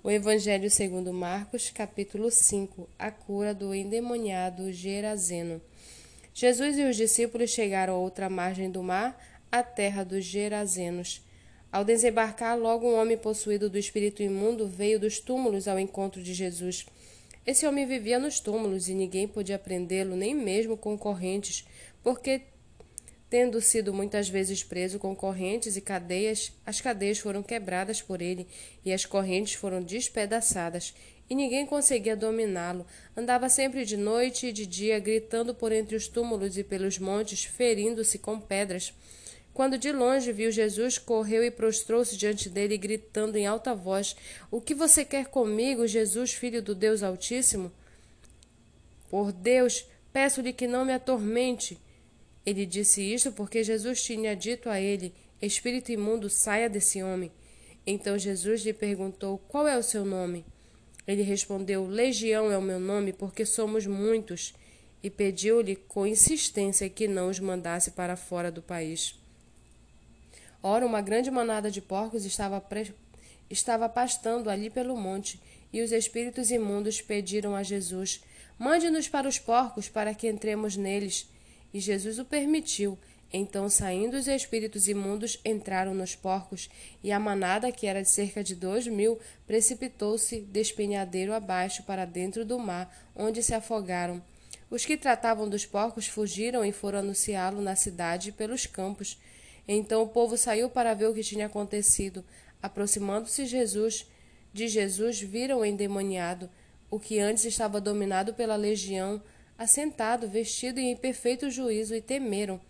O Evangelho segundo Marcos, capítulo 5, a cura do endemoniado Gerazeno. Jesus e os discípulos chegaram a outra margem do mar, a terra dos Gerazenos. Ao desembarcar, logo um homem possuído do espírito imundo veio dos túmulos ao encontro de Jesus. Esse homem vivia nos túmulos e ninguém podia prendê-lo, nem mesmo com correntes, porque Tendo sido muitas vezes preso com correntes e cadeias, as cadeias foram quebradas por ele e as correntes foram despedaçadas, e ninguém conseguia dominá-lo. Andava sempre de noite e de dia, gritando por entre os túmulos e pelos montes, ferindo-se com pedras. Quando de longe viu Jesus, correu e prostrou-se diante dele, gritando em alta voz: O que você quer comigo, Jesus, filho do Deus Altíssimo? Por Deus, peço-lhe que não me atormente. Ele disse isto porque Jesus tinha dito a ele: Espírito imundo, saia desse homem. Então Jesus lhe perguntou: Qual é o seu nome? Ele respondeu: Legião é o meu nome, porque somos muitos. E pediu-lhe com insistência que não os mandasse para fora do país. Ora, uma grande manada de porcos estava, pre... estava pastando ali pelo monte, e os espíritos imundos pediram a Jesus: Mande-nos para os porcos, para que entremos neles. E Jesus o permitiu. Então, saindo os espíritos imundos, entraram nos porcos, e a manada, que era de cerca de dois mil, precipitou-se despenhadeiro abaixo para dentro do mar, onde se afogaram. Os que tratavam dos porcos fugiram e foram anunciá-lo na cidade e pelos campos. Então o povo saiu para ver o que tinha acontecido. Aproximando-se Jesus, de Jesus, viram o endemoniado, o que antes estava dominado pela legião, assentado, vestido e em perfeito juízo, e temeram.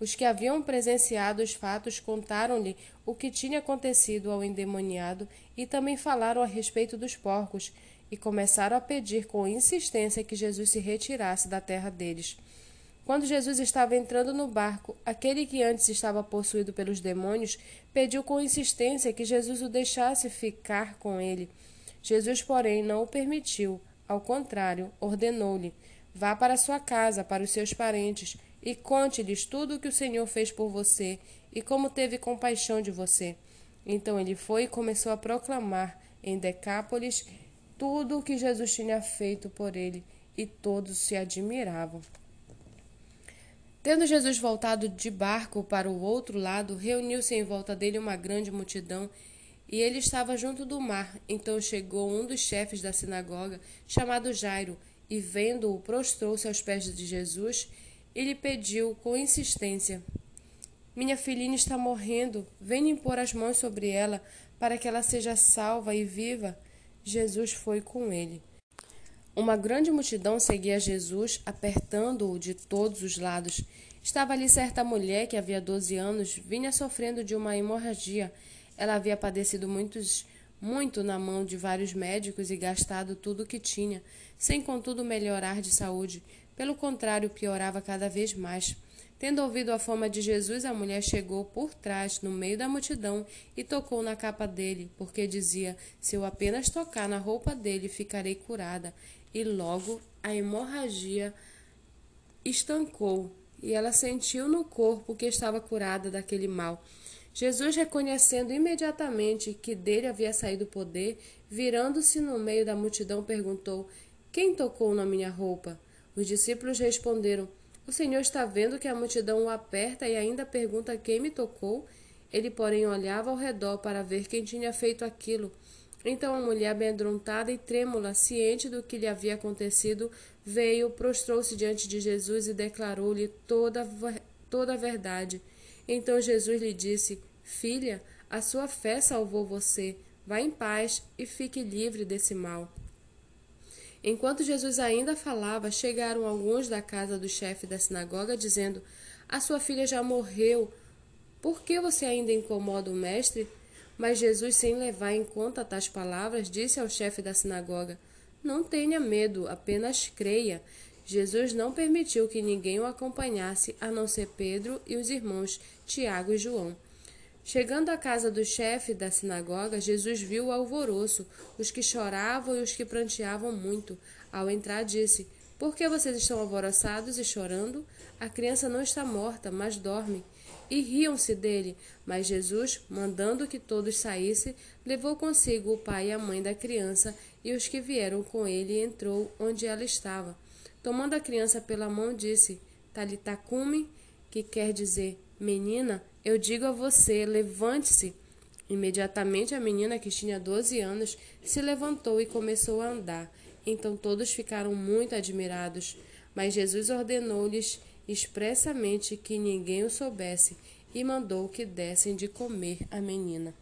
Os que haviam presenciado os fatos contaram-lhe o que tinha acontecido ao endemoniado e também falaram a respeito dos porcos, e começaram a pedir com insistência que Jesus se retirasse da terra deles. Quando Jesus estava entrando no barco, aquele que antes estava possuído pelos demônios pediu com insistência que Jesus o deixasse ficar com ele. Jesus, porém, não o permitiu. Ao contrário, ordenou-lhe: Vá para sua casa, para os seus parentes, e conte-lhes tudo o que o Senhor fez por você e como teve compaixão de você. Então ele foi e começou a proclamar em Decápolis tudo o que Jesus tinha feito por ele, e todos se admiravam. Tendo Jesus voltado de barco para o outro lado, reuniu-se em volta dele uma grande multidão, e ele estava junto do mar. Então chegou um dos chefes da sinagoga, chamado Jairo, e, vendo-o, prostrou-se aos pés de Jesus e lhe pediu com insistência: Minha filhinha está morrendo, venha impor as mãos sobre ela para que ela seja salva e viva. Jesus foi com ele. Uma grande multidão seguia Jesus, apertando-o de todos os lados. Estava ali certa mulher que havia doze anos vinha sofrendo de uma hemorragia. Ela havia padecido muitos muito na mão de vários médicos e gastado tudo o que tinha, sem contudo melhorar de saúde. Pelo contrário, piorava cada vez mais. Tendo ouvido a fama de Jesus, a mulher chegou por trás, no meio da multidão, e tocou na capa dele, porque dizia: Se eu apenas tocar na roupa dele, ficarei curada. E logo a hemorragia estancou, e ela sentiu no corpo que estava curada daquele mal. Jesus, reconhecendo imediatamente que dele havia saído o poder, virando-se no meio da multidão, perguntou: Quem tocou na minha roupa? Os discípulos responderam: O Senhor está vendo que a multidão o aperta e ainda pergunta quem me tocou? Ele, porém, olhava ao redor para ver quem tinha feito aquilo. Então a mulher, amedrontada e trêmula, ciente do que lhe havia acontecido, veio, prostrou-se diante de Jesus e declarou-lhe toda, toda a verdade. Então Jesus lhe disse: Filha, a sua fé salvou você. Vá em paz e fique livre desse mal. Enquanto Jesus ainda falava, chegaram alguns da casa do chefe da sinagoga, dizendo: A sua filha já morreu. Por que você ainda incomoda o mestre? Mas Jesus, sem levar em conta tais palavras, disse ao chefe da sinagoga: Não tenha medo, apenas creia. Jesus não permitiu que ninguém o acompanhasse, a não ser Pedro e os irmãos Tiago e João. Chegando à casa do chefe da sinagoga, Jesus viu o alvoroço, os que choravam e os que pranteavam muito. Ao entrar, disse: Por que vocês estão alvoroçados e chorando? A criança não está morta, mas dorme. e riam-se dele. Mas Jesus, mandando que todos saíssem, levou consigo o pai e a mãe da criança e os que vieram com ele e entrou onde ela estava. Tomando a criança pela mão, disse: Talitacume, que quer dizer menina, eu digo a você, levante-se. Imediatamente a menina, que tinha doze anos, se levantou e começou a andar. Então todos ficaram muito admirados. Mas Jesus ordenou-lhes expressamente que ninguém o soubesse e mandou que dessem de comer à menina.